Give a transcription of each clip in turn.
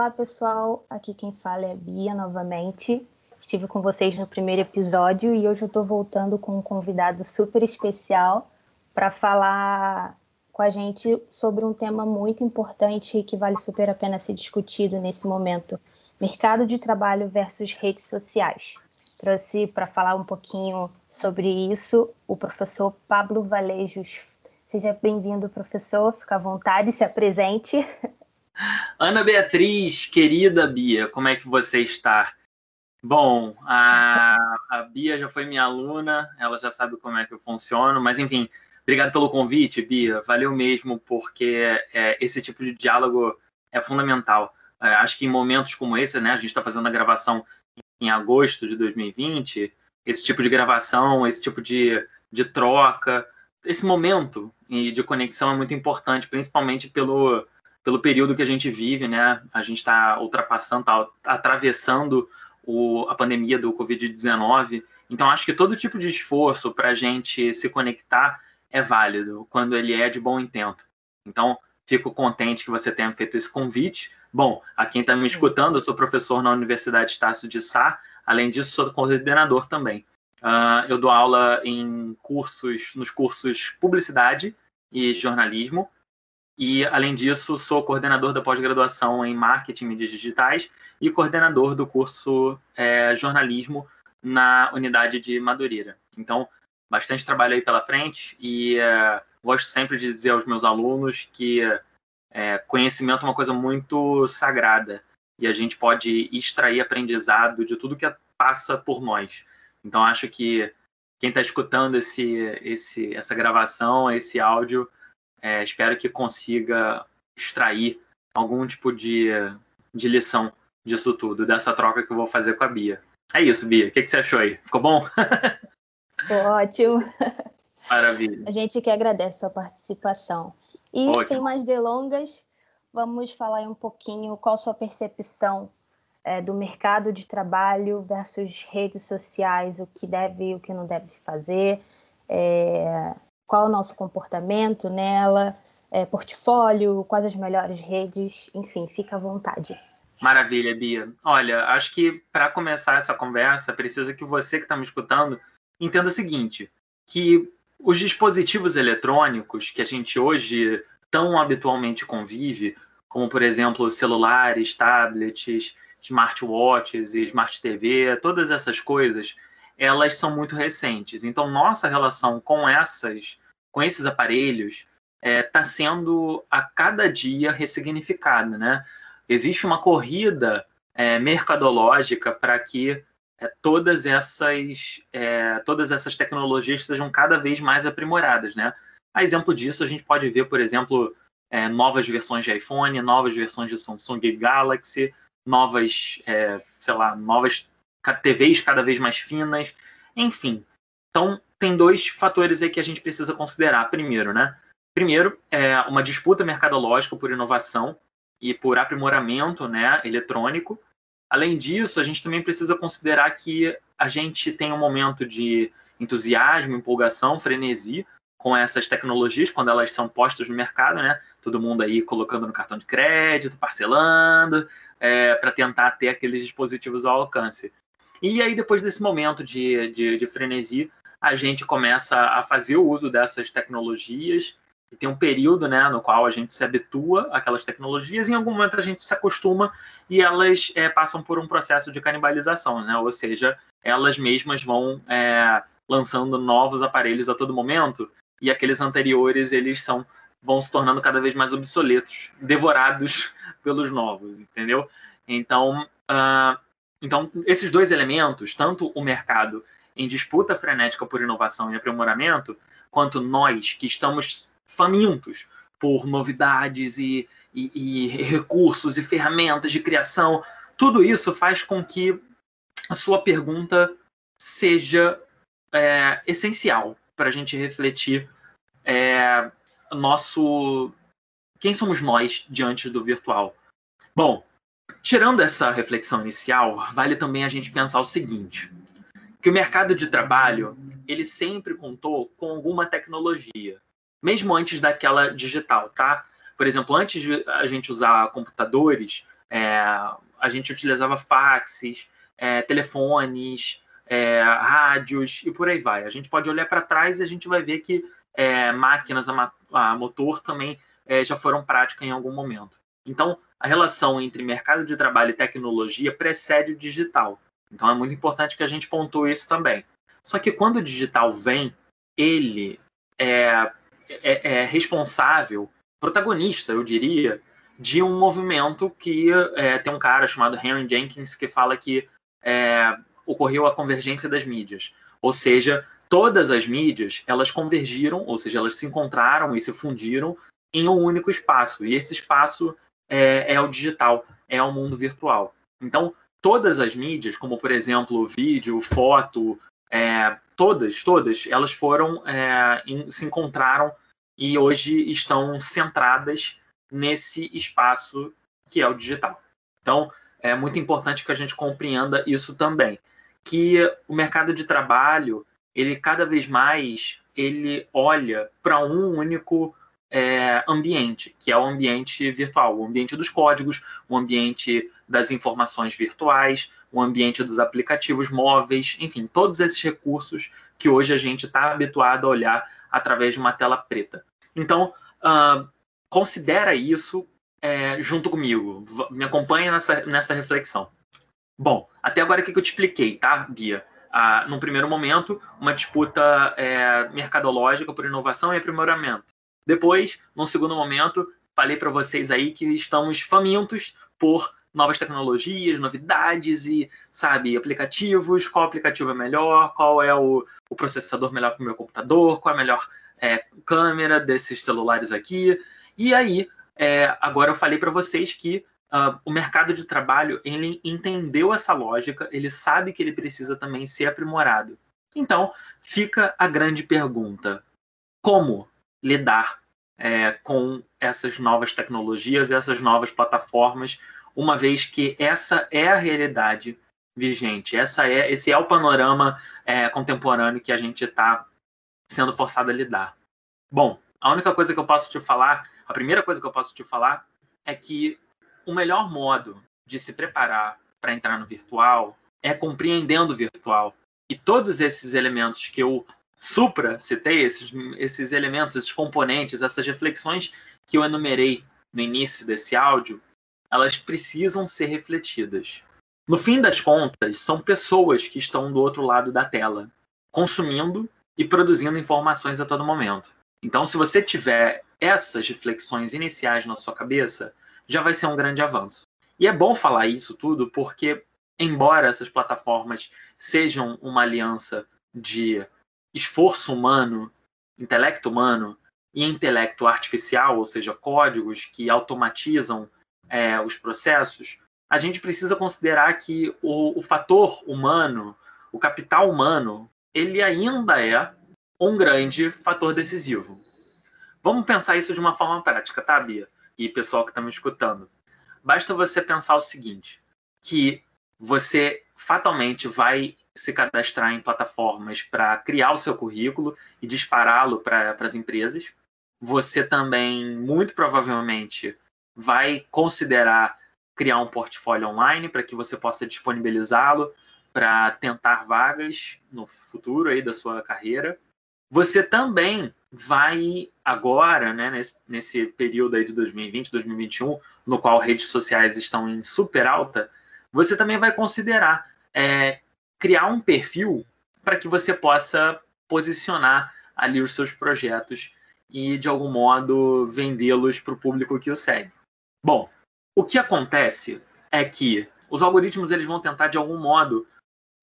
Olá, pessoal. Aqui quem fala é a Bia novamente. Estive com vocês no primeiro episódio e hoje eu estou voltando com um convidado super especial para falar com a gente sobre um tema muito importante e que vale super a pena ser discutido nesse momento: mercado de trabalho versus redes sociais. Trouxe para falar um pouquinho sobre isso o professor Pablo Valejos. Seja bem-vindo, professor. Fica à vontade, se apresente. Ana Beatriz, querida Bia, como é que você está? Bom, a, a Bia já foi minha aluna, ela já sabe como é que eu funciono, mas enfim, obrigado pelo convite, Bia, valeu mesmo, porque é, esse tipo de diálogo é fundamental. É, acho que em momentos como esse, né, a gente está fazendo a gravação em agosto de 2020, esse tipo de gravação, esse tipo de, de troca, esse momento de conexão é muito importante, principalmente pelo, pelo período que a gente vive, né? A gente está ultrapassando, está atravessando o, a pandemia do Covid-19. Então, acho que todo tipo de esforço para a gente se conectar é válido quando ele é de bom intento. Então, fico contente que você tenha feito esse convite. Bom, a quem está me escutando, eu sou professor na Universidade Estácio de Sá, além disso, sou coordenador também. Uh, eu dou aula em cursos, nos cursos Publicidade e Jornalismo, e, além disso, sou coordenador da pós-graduação em Marketing e Mídias Digitais e coordenador do curso é, Jornalismo na unidade de Madureira. Então, bastante trabalho aí pela frente e é, gosto sempre de dizer aos meus alunos que é, conhecimento é uma coisa muito sagrada e a gente pode extrair aprendizado de tudo que passa por nós. Então, acho que quem está escutando esse, esse, essa gravação, esse áudio, é, espero que consiga extrair algum tipo de, de lição disso tudo, dessa troca que eu vou fazer com a Bia. É isso, Bia. O que, que você achou aí? Ficou bom? Ótimo. Maravilha. A gente que agradece a sua participação. E Ótimo. sem mais delongas, vamos falar um pouquinho qual a sua percepção é, do mercado de trabalho versus redes sociais, o que deve e o que não deve se fazer. É, qual o nosso comportamento nela, é, portfólio, quais as melhores redes, enfim, fica à vontade. Maravilha, Bia. Olha, acho que para começar essa conversa, precisa que você que está me escutando entenda o seguinte: que os dispositivos eletrônicos que a gente hoje tão habitualmente convive, como por exemplo celulares, tablets, smartwatches e smart TV, todas essas coisas, elas são muito recentes. Então, nossa relação com essas, com esses aparelhos, está é, tá sendo a cada dia ressignificada, né? Existe uma corrida é, mercadológica para que é, todas essas é, todas essas tecnologias sejam cada vez mais aprimoradas, né? A exemplo disso, a gente pode ver, por exemplo, é, novas versões de iPhone, novas versões de Samsung Galaxy, novas, é, sei lá, novas TVs cada vez mais finas, enfim. Então, tem dois fatores aí que a gente precisa considerar. Primeiro, né? Primeiro, é uma disputa mercadológica por inovação e por aprimoramento né, eletrônico. Além disso, a gente também precisa considerar que a gente tem um momento de entusiasmo, empolgação, frenesi com essas tecnologias quando elas são postas no mercado, né? Todo mundo aí colocando no cartão de crédito, parcelando, é, para tentar ter aqueles dispositivos ao alcance. E aí, depois desse momento de, de, de frenesi, a gente começa a fazer o uso dessas tecnologias e tem um período né, no qual a gente se habitua àquelas tecnologias e em algum momento a gente se acostuma e elas é, passam por um processo de canibalização, né? ou seja, elas mesmas vão é, lançando novos aparelhos a todo momento e aqueles anteriores eles são vão se tornando cada vez mais obsoletos, devorados pelos novos, entendeu? Então, uh, então, esses dois elementos, tanto o mercado em disputa frenética por inovação e aprimoramento, quanto nós que estamos famintos por novidades e, e, e recursos e ferramentas de criação, tudo isso faz com que a sua pergunta seja é, essencial para a gente refletir é, nosso quem somos nós diante do virtual. Bom, Tirando essa reflexão inicial, vale também a gente pensar o seguinte: que o mercado de trabalho ele sempre contou com alguma tecnologia, mesmo antes daquela digital, tá? Por exemplo, antes de a gente usar computadores, é, a gente utilizava faxes, é, telefones, é, rádios e por aí vai. A gente pode olhar para trás e a gente vai ver que é, máquinas a, a, motor também é, já foram prática em algum momento. Então, a relação entre mercado de trabalho e tecnologia precede o digital. Então, é muito importante que a gente pontue isso também. Só que quando o digital vem, ele é, é, é responsável, protagonista, eu diria, de um movimento que é, tem um cara chamado Henry Jenkins que fala que é, ocorreu a convergência das mídias. Ou seja, todas as mídias elas convergiram, ou seja, elas se encontraram e se fundiram em um único espaço. E esse espaço é, é o digital, é o mundo virtual. Então, todas as mídias, como por exemplo vídeo, foto, é, todas, todas, elas foram é, em, se encontraram e hoje estão centradas nesse espaço que é o digital. Então, é muito importante que a gente compreenda isso também, que o mercado de trabalho, ele cada vez mais ele olha para um único é, ambiente, que é o ambiente virtual, o ambiente dos códigos, o ambiente das informações virtuais, o ambiente dos aplicativos móveis, enfim, todos esses recursos que hoje a gente está habituado a olhar através de uma tela preta. Então, uh, considera isso é, junto comigo, me acompanha nessa, nessa reflexão. Bom, até agora o que eu te expliquei, tá, Bia? Ah, num primeiro momento, uma disputa é, mercadológica por inovação e aprimoramento. Depois, num segundo momento, falei para vocês aí que estamos famintos por novas tecnologias, novidades e, sabe, aplicativos, qual aplicativo é melhor, qual é o, o processador melhor para o meu computador, qual é a melhor é, câmera desses celulares aqui. E aí, é, agora eu falei para vocês que uh, o mercado de trabalho ele entendeu essa lógica, ele sabe que ele precisa também ser aprimorado. Então, fica a grande pergunta: como lidar é, com essas novas tecnologias, essas novas plataformas, uma vez que essa é a realidade vigente, essa é, esse é o panorama é, contemporâneo que a gente está sendo forçado a lidar. Bom, a única coisa que eu posso te falar, a primeira coisa que eu posso te falar é que o melhor modo de se preparar para entrar no virtual é compreendendo o virtual. E todos esses elementos que eu supra citei, esses, esses elementos, esses componentes, essas reflexões que eu enumerei no início desse áudio, elas precisam ser refletidas. No fim das contas, são pessoas que estão do outro lado da tela, consumindo e produzindo informações a todo momento. Então, se você tiver essas reflexões iniciais na sua cabeça, já vai ser um grande avanço. E é bom falar isso tudo porque, embora essas plataformas sejam uma aliança de esforço humano, intelecto humano e intelecto artificial, ou seja, códigos que automatizam é, os processos, a gente precisa considerar que o, o fator humano, o capital humano, ele ainda é um grande fator decisivo. Vamos pensar isso de uma forma prática, tá, Bia? E pessoal que está me escutando. Basta você pensar o seguinte: que você fatalmente vai se cadastrar em plataformas para criar o seu currículo e dispará-lo para as empresas. Você também, muito provavelmente, vai considerar criar um portfólio online para que você possa disponibilizá-lo para tentar vagas no futuro aí da sua carreira. Você também vai agora, né, nesse, nesse período aí de 2020, 2021, no qual redes sociais estão em super alta, você também vai considerar é, criar um perfil para que você possa posicionar ali os seus projetos e, de algum modo, vendê-los para o público que o segue. Bom, o que acontece é que os algoritmos eles vão tentar, de algum modo,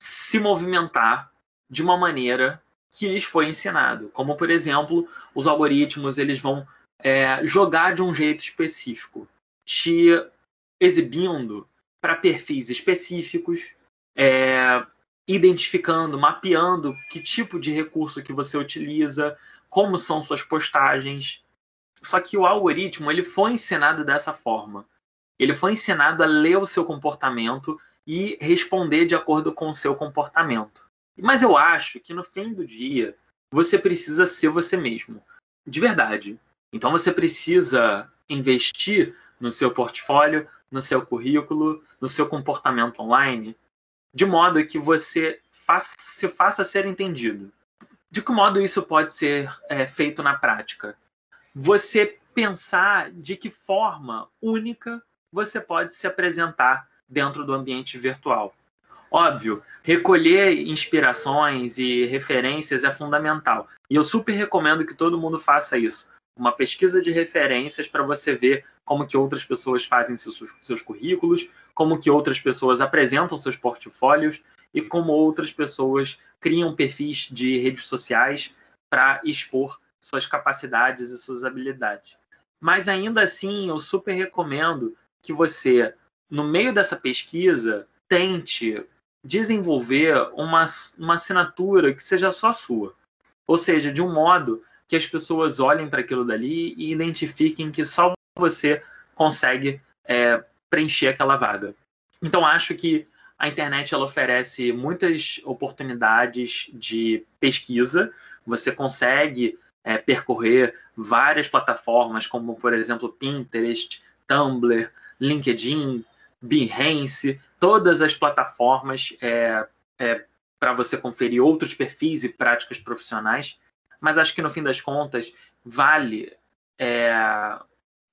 se movimentar de uma maneira que lhes foi ensinado. Como, por exemplo, os algoritmos eles vão é, jogar de um jeito específico, te exibindo para perfis específicos, é, identificando, mapeando que tipo de recurso que você utiliza, como são suas postagens. Só que o algoritmo ele foi ensinado dessa forma. Ele foi ensinado a ler o seu comportamento e responder de acordo com o seu comportamento. Mas eu acho que no fim do dia você precisa ser você mesmo, de verdade. Então você precisa investir no seu portfólio, no seu currículo, no seu comportamento online, de modo que você faça, se faça ser entendido. De que modo isso pode ser é, feito na prática? Você pensar de que forma única você pode se apresentar dentro do ambiente virtual. Óbvio, recolher inspirações e referências é fundamental. E eu super recomendo que todo mundo faça isso. Uma pesquisa de referências para você ver como que outras pessoas fazem seus, seus currículos, como que outras pessoas apresentam seus portfólios e como outras pessoas criam perfis de redes sociais para expor suas capacidades e suas habilidades. Mas ainda assim, eu super recomendo que você, no meio dessa pesquisa, tente desenvolver uma, uma assinatura que seja só sua. Ou seja, de um modo que as pessoas olhem para aquilo dali e identifiquem que só você consegue é, preencher aquela vaga. Então, acho que a internet ela oferece muitas oportunidades de pesquisa. Você consegue é, percorrer várias plataformas, como, por exemplo, Pinterest, Tumblr, LinkedIn, Behance, todas as plataformas é, é, para você conferir outros perfis e práticas profissionais. Mas acho que no fim das contas vale é,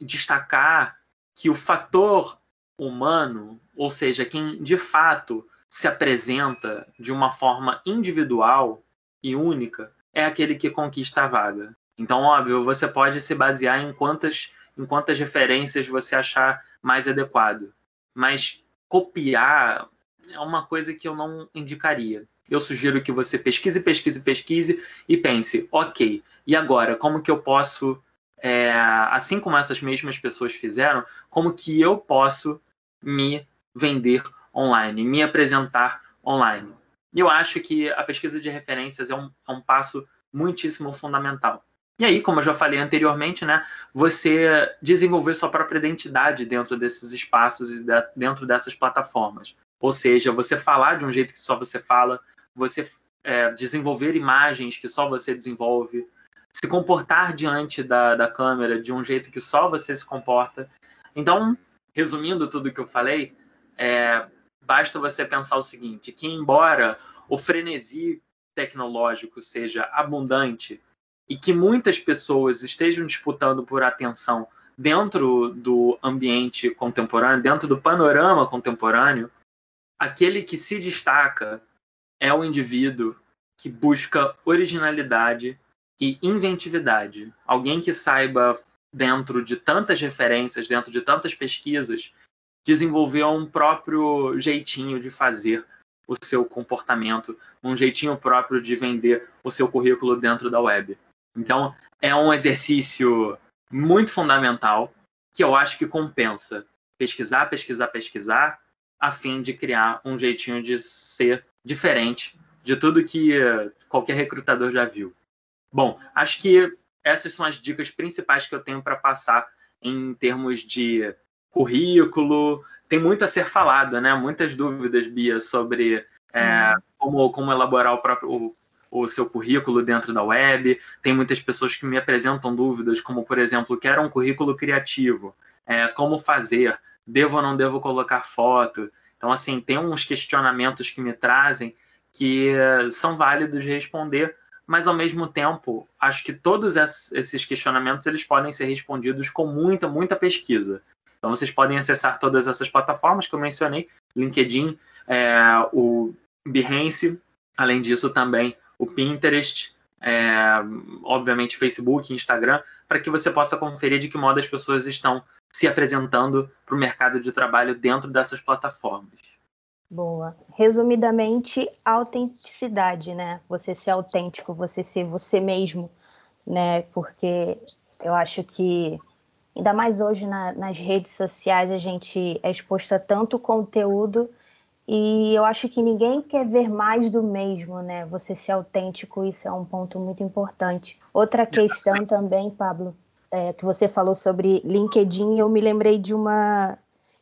destacar que o fator humano, ou seja, quem de fato se apresenta de uma forma individual e única, é aquele que conquista a vaga. Então, óbvio, você pode se basear em quantas, em quantas referências você achar mais adequado. Mas copiar é uma coisa que eu não indicaria. Eu sugiro que você pesquise, pesquise, pesquise e pense, ok, e agora, como que eu posso, é, assim como essas mesmas pessoas fizeram, como que eu posso me vender online, me apresentar online? Eu acho que a pesquisa de referências é um, é um passo muitíssimo fundamental. E aí, como eu já falei anteriormente, né, você desenvolver sua própria identidade dentro desses espaços e dentro dessas plataformas. Ou seja, você falar de um jeito que só você fala, você é, desenvolver imagens que só você desenvolve, se comportar diante da, da câmera de um jeito que só você se comporta. Então, resumindo tudo que eu falei, é, basta você pensar o seguinte: que embora o frenesi tecnológico seja abundante e que muitas pessoas estejam disputando por atenção dentro do ambiente contemporâneo, dentro do panorama contemporâneo, aquele que se destaca é o indivíduo que busca originalidade e inventividade. Alguém que saiba, dentro de tantas referências, dentro de tantas pesquisas, desenvolver um próprio jeitinho de fazer o seu comportamento, um jeitinho próprio de vender o seu currículo dentro da web. Então, é um exercício muito fundamental que eu acho que compensa pesquisar, pesquisar, pesquisar, a fim de criar um jeitinho de ser diferente de tudo que qualquer recrutador já viu. Bom, acho que essas são as dicas principais que eu tenho para passar em termos de currículo. Tem muito a ser falado, né? Muitas dúvidas, Bia, sobre é, como, como elaborar o próprio o, o seu currículo dentro da web. Tem muitas pessoas que me apresentam dúvidas, como, por exemplo, quero um currículo criativo. É, como fazer? Devo ou não devo colocar foto? Então, assim, tem uns questionamentos que me trazem que são válidos de responder, mas ao mesmo tempo, acho que todos esses questionamentos eles podem ser respondidos com muita, muita pesquisa. Então, vocês podem acessar todas essas plataformas que eu mencionei, LinkedIn, é, o Behance, além disso também o Pinterest, é, obviamente Facebook, Instagram, para que você possa conferir de que modo as pessoas estão se apresentando para o mercado de trabalho dentro dessas plataformas. Boa. Resumidamente, autenticidade, né? Você ser autêntico, você ser você mesmo, né? Porque eu acho que, ainda mais hoje na, nas redes sociais, a gente é exposto a tanto conteúdo e eu acho que ninguém quer ver mais do mesmo, né? Você ser autêntico, isso é um ponto muito importante. Outra questão também, Pablo, é, que você falou sobre LinkedIn, eu me lembrei de uma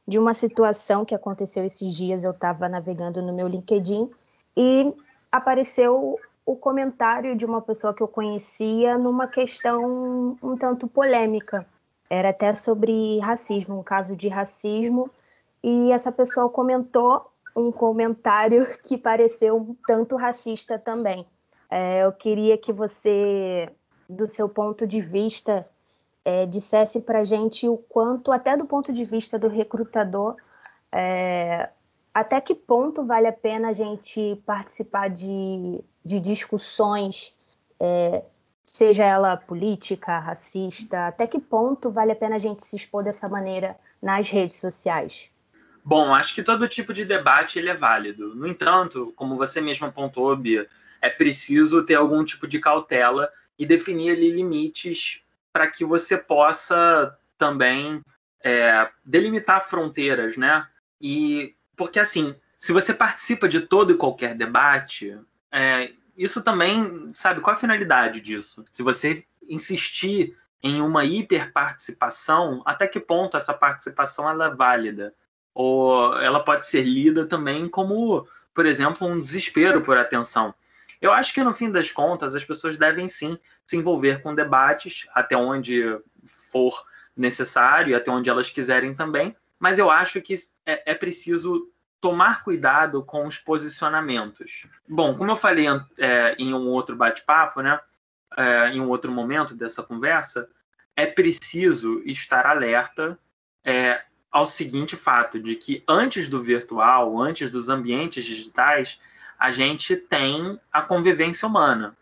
de uma situação que aconteceu esses dias. Eu estava navegando no meu LinkedIn e apareceu o comentário de uma pessoa que eu conhecia numa questão um tanto polêmica. Era até sobre racismo, um caso de racismo e essa pessoa comentou um comentário que pareceu um tanto racista também. É, eu queria que você, do seu ponto de vista, é, dissesse para gente o quanto, até do ponto de vista do recrutador, é, até que ponto vale a pena a gente participar de, de discussões, é, seja ela política, racista, até que ponto vale a pena a gente se expor dessa maneira nas redes sociais? Bom, acho que todo tipo de debate ele é válido. No entanto, como você mesmo apontou, Bia, é preciso ter algum tipo de cautela e definir ali limites para que você possa também é, delimitar fronteiras, né? E porque assim, se você participa de todo e qualquer debate, é, isso também, sabe, qual a finalidade disso? Se você insistir em uma hiperparticipação, até que ponto essa participação ela é válida? Ou ela pode ser lida também como, por exemplo, um desespero por atenção. Eu acho que no fim das contas as pessoas devem sim se envolver com debates até onde for necessário, até onde elas quiserem também, mas eu acho que é, é preciso tomar cuidado com os posicionamentos. Bom, como eu falei é, em um outro bate-papo, né, é, em um outro momento dessa conversa, é preciso estar alerta é, ao seguinte fato de que antes do virtual, antes dos ambientes digitais, a gente tem a convivência humana.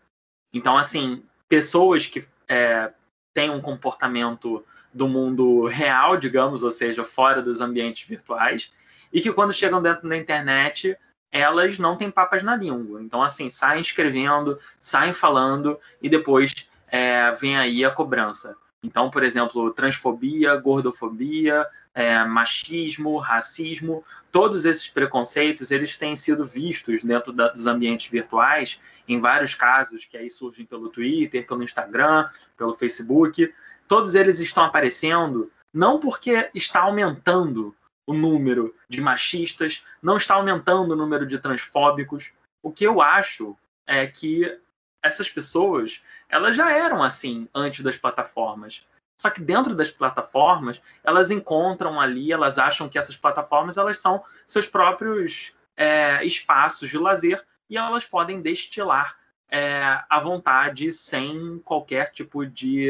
Então, assim, pessoas que é, têm um comportamento do mundo real, digamos, ou seja, fora dos ambientes virtuais, e que quando chegam dentro da internet, elas não têm papas na língua. Então, assim, saem escrevendo, saem falando e depois é, vem aí a cobrança. Então, por exemplo, transfobia, gordofobia, é, machismo, racismo, todos esses preconceitos eles têm sido vistos dentro da, dos ambientes virtuais, em vários casos que aí surgem pelo Twitter, pelo Instagram, pelo Facebook. Todos eles estão aparecendo não porque está aumentando o número de machistas, não está aumentando o número de transfóbicos. O que eu acho é que essas pessoas, elas já eram assim antes das plataformas. Só que dentro das plataformas, elas encontram ali, elas acham que essas plataformas elas são seus próprios é, espaços de lazer e elas podem destilar é, à vontade sem qualquer tipo de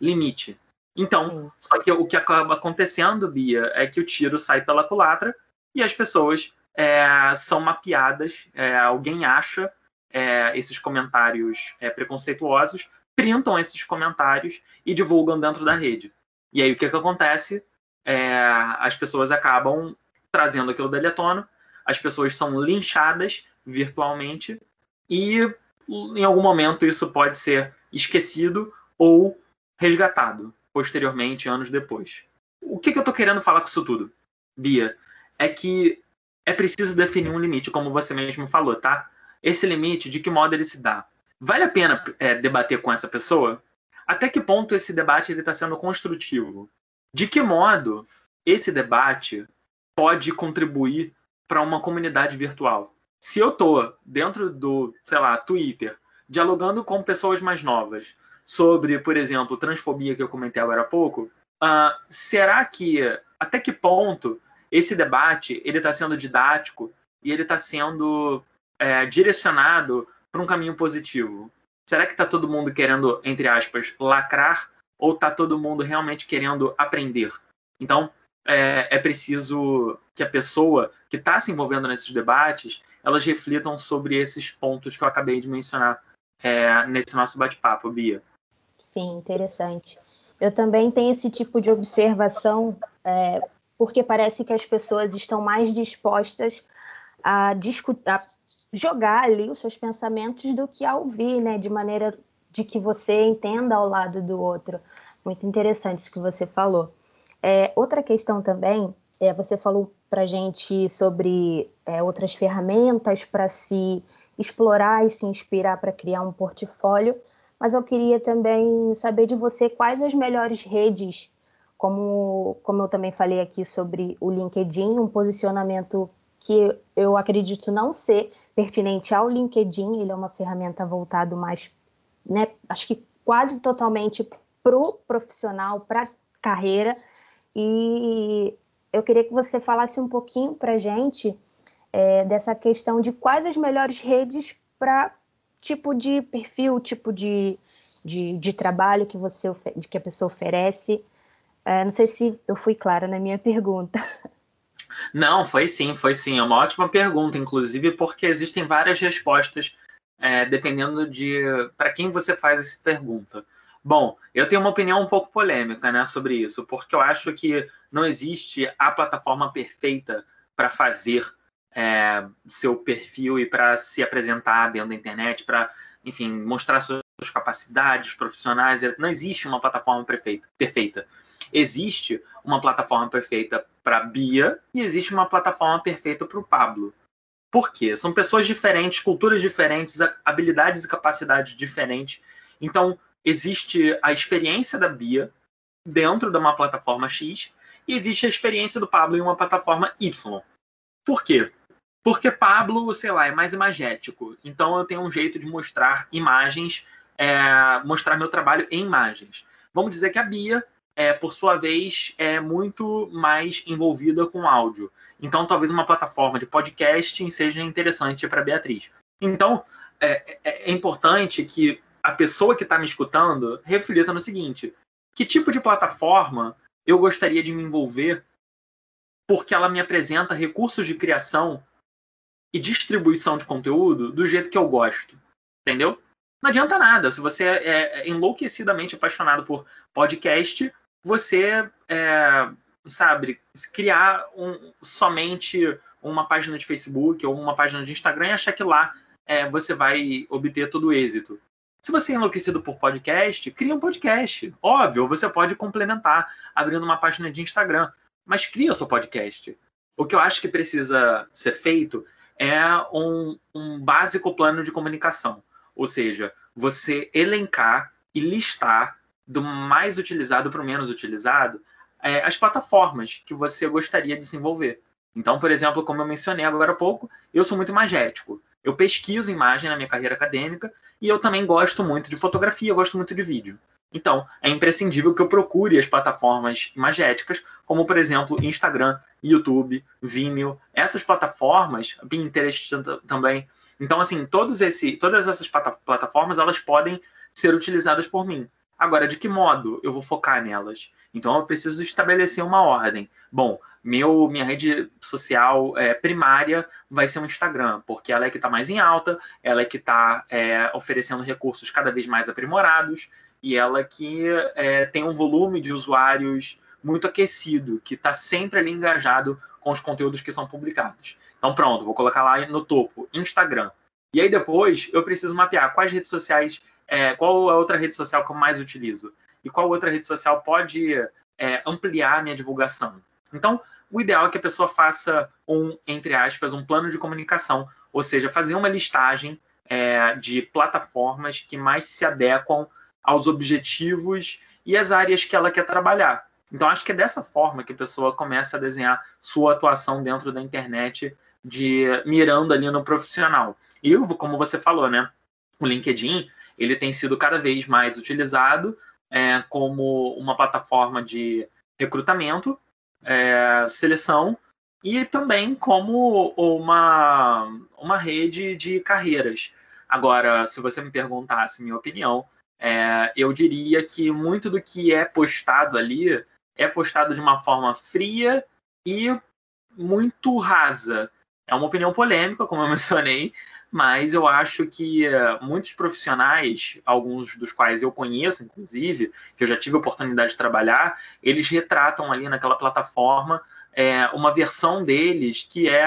limite. Então, só que o que acaba acontecendo, Bia, é que o tiro sai pela culatra e as pessoas é, são mapeadas, é, alguém acha é, esses comentários é, preconceituosos, printam esses comentários e divulgam dentro da rede. E aí o que, que acontece? É, as pessoas acabam trazendo aquilo dali à tona, as pessoas são linchadas virtualmente e em algum momento isso pode ser esquecido ou resgatado posteriormente, anos depois. O que, que eu estou querendo falar com isso tudo, Bia? É que é preciso definir um limite, como você mesmo falou, tá? Esse limite, de que modo ele se dá? Vale a pena é, debater com essa pessoa? Até que ponto esse debate está sendo construtivo? De que modo esse debate pode contribuir para uma comunidade virtual? Se eu estou dentro do, sei lá, Twitter, dialogando com pessoas mais novas, sobre, por exemplo, transfobia que eu comentei agora há pouco, uh, será que até que ponto esse debate ele está sendo didático e ele está sendo é, direcionado para um caminho positivo? Será que está todo mundo querendo, entre aspas, lacrar ou está todo mundo realmente querendo aprender? Então, é, é preciso que a pessoa que está se envolvendo nesses debates, elas reflitam sobre esses pontos que eu acabei de mencionar é, nesse nosso bate-papo, Bia. Sim, interessante. Eu também tenho esse tipo de observação, é, porque parece que as pessoas estão mais dispostas a, a jogar ali os seus pensamentos do que a ouvir, né? De maneira de que você entenda ao lado do outro. Muito interessante isso que você falou. É, outra questão também, é, você falou para gente sobre é, outras ferramentas para se explorar e se inspirar para criar um portfólio mas eu queria também saber de você quais as melhores redes, como, como eu também falei aqui sobre o LinkedIn, um posicionamento que eu acredito não ser pertinente ao LinkedIn, ele é uma ferramenta voltada mais, né, acho que quase totalmente para o profissional, para carreira, e eu queria que você falasse um pouquinho para gente é, dessa questão de quais as melhores redes para tipo de perfil, tipo de, de, de, trabalho que você que a pessoa oferece. É, não sei se eu fui clara na minha pergunta. Não, foi sim, foi sim. É uma ótima pergunta, inclusive, porque existem várias respostas é, dependendo de para quem você faz essa pergunta. Bom, eu tenho uma opinião um pouco polêmica né, sobre isso, porque eu acho que não existe a plataforma perfeita para fazer é, seu perfil e para se apresentar dentro da internet, para, enfim, mostrar suas capacidades profissionais. Não existe uma plataforma perfeita. Existe uma plataforma perfeita para Bia e existe uma plataforma perfeita para o Pablo. Por quê? São pessoas diferentes, culturas diferentes, habilidades e capacidades diferentes. Então, existe a experiência da Bia dentro de uma plataforma X e existe a experiência do Pablo em uma plataforma Y. Por quê? Porque Pablo, sei lá, é mais imagético. Então eu tenho um jeito de mostrar imagens, é, mostrar meu trabalho em imagens. Vamos dizer que a Bia, é, por sua vez, é muito mais envolvida com áudio. Então talvez uma plataforma de podcasting seja interessante para Beatriz. Então é, é, é importante que a pessoa que está me escutando reflita no seguinte: que tipo de plataforma eu gostaria de me envolver porque ela me apresenta recursos de criação e distribuição de conteúdo do jeito que eu gosto. Entendeu? Não adianta nada. Se você é, é enlouquecidamente apaixonado por podcast, você, é, sabe, criar um, somente uma página de Facebook ou uma página de Instagram e achar que lá é, você vai obter todo o êxito. Se você é enlouquecido por podcast, cria um podcast. Óbvio, você pode complementar abrindo uma página de Instagram, mas cria o seu podcast. O que eu acho que precisa ser feito é um, um básico plano de comunicação. Ou seja, você elencar e listar do mais utilizado para o menos utilizado é, as plataformas que você gostaria de desenvolver. Então, por exemplo, como eu mencionei agora há pouco, eu sou muito magético. Eu pesquiso imagem na minha carreira acadêmica e eu também gosto muito de fotografia, eu gosto muito de vídeo. Então, é imprescindível que eu procure as plataformas magéticas, como, por exemplo, Instagram, YouTube, Vimeo, essas plataformas, Pinterest também. Então, assim, todos esse, todas essas plataformas, elas podem ser utilizadas por mim. Agora, de que modo eu vou focar nelas? Então, eu preciso estabelecer uma ordem. Bom, meu, minha rede social é, primária vai ser o Instagram, porque ela é que está mais em alta, ela é que está é, oferecendo recursos cada vez mais aprimorados e ela é que tem um volume de usuários muito aquecido, que está sempre ali engajado com os conteúdos que são publicados. Então, pronto, vou colocar lá no topo, Instagram. E aí depois eu preciso mapear quais redes sociais é, qual a outra rede social que eu mais utilizo e qual outra rede social pode é, ampliar a minha divulgação. Então, o ideal é que a pessoa faça um, entre aspas, um plano de comunicação, ou seja, fazer uma listagem é, de plataformas que mais se adequam aos objetivos e às áreas que ela quer trabalhar. Então, acho que é dessa forma que a pessoa começa a desenhar sua atuação dentro da internet, de mirando ali no profissional. E, como você falou, né? O LinkedIn ele tem sido cada vez mais utilizado é, como uma plataforma de recrutamento, é, seleção e também como uma, uma rede de carreiras. Agora, se você me perguntasse minha opinião, é, eu diria que muito do que é postado ali é postado de uma forma fria e muito rasa. É uma opinião polêmica, como eu mencionei, mas eu acho que uh, muitos profissionais, alguns dos quais eu conheço, inclusive, que eu já tive a oportunidade de trabalhar, eles retratam ali naquela plataforma é, uma versão deles que é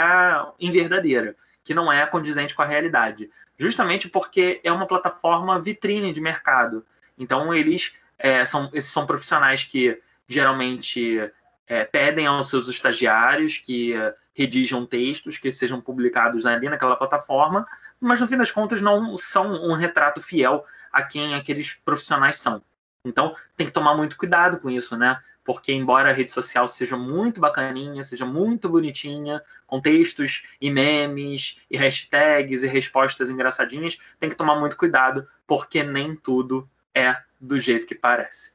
inverdadeira, que não é condizente com a realidade. Justamente porque é uma plataforma vitrine de mercado. Então, eles é, são, esses são profissionais que geralmente é, pedem aos seus estagiários que redijam textos que sejam publicados ali naquela plataforma, mas no fim das contas não são um retrato fiel a quem aqueles profissionais são. Então tem que tomar muito cuidado com isso, né? Porque embora a rede social seja muito bacaninha, seja muito bonitinha, com textos e memes e hashtags e respostas engraçadinhas, tem que tomar muito cuidado, porque nem tudo é do jeito que parece.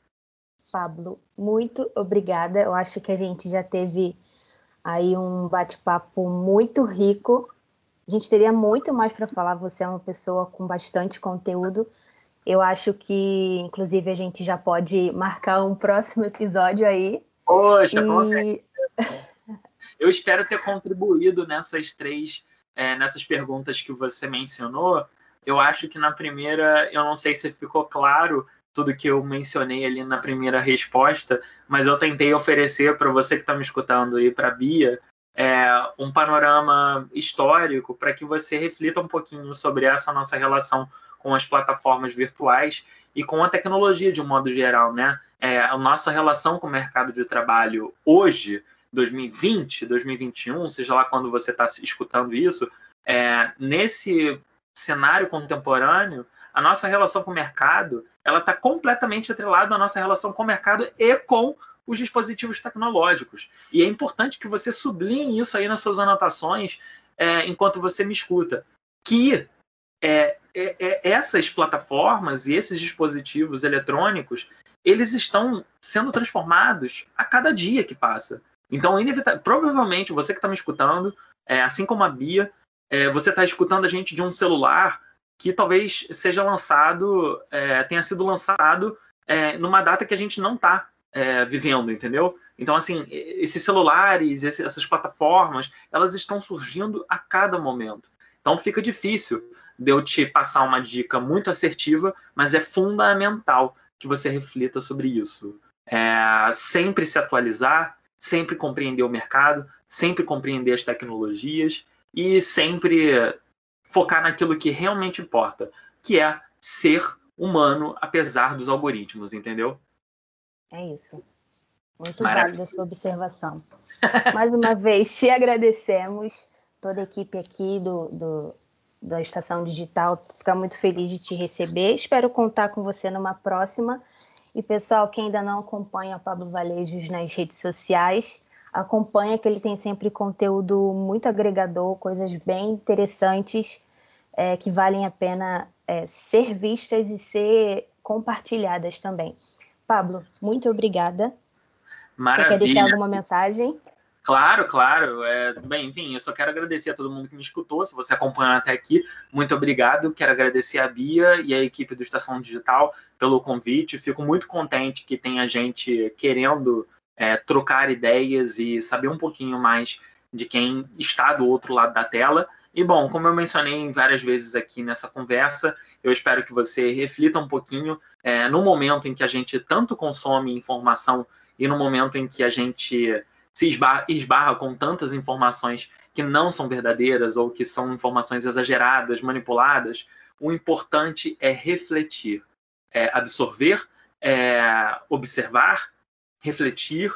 Pablo, muito obrigada. Eu acho que a gente já teve aí um bate-papo muito rico. A gente teria muito mais para falar. Você é uma pessoa com bastante conteúdo. Eu acho que, inclusive, a gente já pode marcar um próximo episódio aí. Poxa, e... com certeza. Eu espero ter contribuído nessas três, é, nessas perguntas que você mencionou. Eu acho que na primeira, eu não sei se ficou claro tudo que eu mencionei ali na primeira resposta, mas eu tentei oferecer para você que está me escutando e para a Bia é, um panorama histórico para que você reflita um pouquinho sobre essa nossa relação com as plataformas virtuais e com a tecnologia de um modo geral, né? É, a nossa relação com o mercado de trabalho hoje, 2020, 2021, seja lá quando você está escutando isso, é, nesse cenário contemporâneo, a nossa relação com o mercado ela está completamente atrelada à nossa relação com o mercado e com os dispositivos tecnológicos. E é importante que você sublinhe isso aí nas suas anotações é, enquanto você me escuta. Que é, é, é essas plataformas e esses dispositivos eletrônicos eles estão sendo transformados a cada dia que passa. Então, provavelmente, você que está me escutando, é, assim como a Bia, é, você está escutando a gente de um celular que talvez seja lançado, é, tenha sido lançado é, numa data que a gente não está é, vivendo, entendeu? Então, assim, esses celulares, essas plataformas, elas estão surgindo a cada momento. Então, fica difícil de eu te passar uma dica muito assertiva, mas é fundamental que você reflita sobre isso. É, sempre se atualizar, sempre compreender o mercado, sempre compreender as tecnologias e sempre focar naquilo que realmente importa, que é ser humano apesar dos algoritmos, entendeu? É isso. Muito válida sua observação. Mais uma vez, te agradecemos, toda a equipe aqui do, do, da Estação Digital fica muito feliz de te receber. Espero contar com você numa próxima. E, pessoal, quem ainda não acompanha o Pablo Valejos nas redes sociais, acompanha que ele tem sempre conteúdo muito agregador, coisas bem interessantes é, que valem a pena é, ser vistas e ser compartilhadas também. Pablo, muito obrigada. Maravilha. Você quer deixar alguma mensagem? Claro, claro. É, bem, enfim, eu só quero agradecer a todo mundo que me escutou. Se você acompanhou até aqui, muito obrigado. Quero agradecer a Bia e a equipe do Estação Digital pelo convite. Fico muito contente que tenha gente querendo é, trocar ideias e saber um pouquinho mais de quem está do outro lado da tela. E bom, como eu mencionei várias vezes aqui nessa conversa, eu espero que você reflita um pouquinho é, no momento em que a gente tanto consome informação e no momento em que a gente se esbarra, esbarra com tantas informações que não são verdadeiras ou que são informações exageradas, manipuladas, o importante é refletir, é absorver, é observar refletir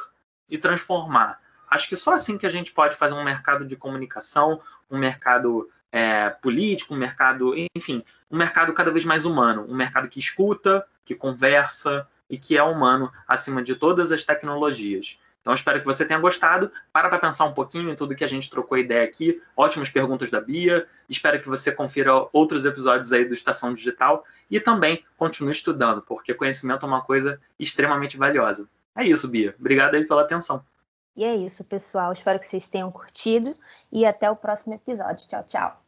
e transformar. Acho que só assim que a gente pode fazer um mercado de comunicação, um mercado é, político, um mercado, enfim, um mercado cada vez mais humano, um mercado que escuta, que conversa e que é humano acima de todas as tecnologias. Então, espero que você tenha gostado. Para para pensar um pouquinho em tudo que a gente trocou ideia aqui. Ótimas perguntas da Bia. Espero que você confira outros episódios aí do Estação Digital e também continue estudando, porque conhecimento é uma coisa extremamente valiosa. É isso, Bia. Obrigado aí pela atenção. E é isso, pessoal. Espero que vocês tenham curtido e até o próximo episódio. Tchau, tchau.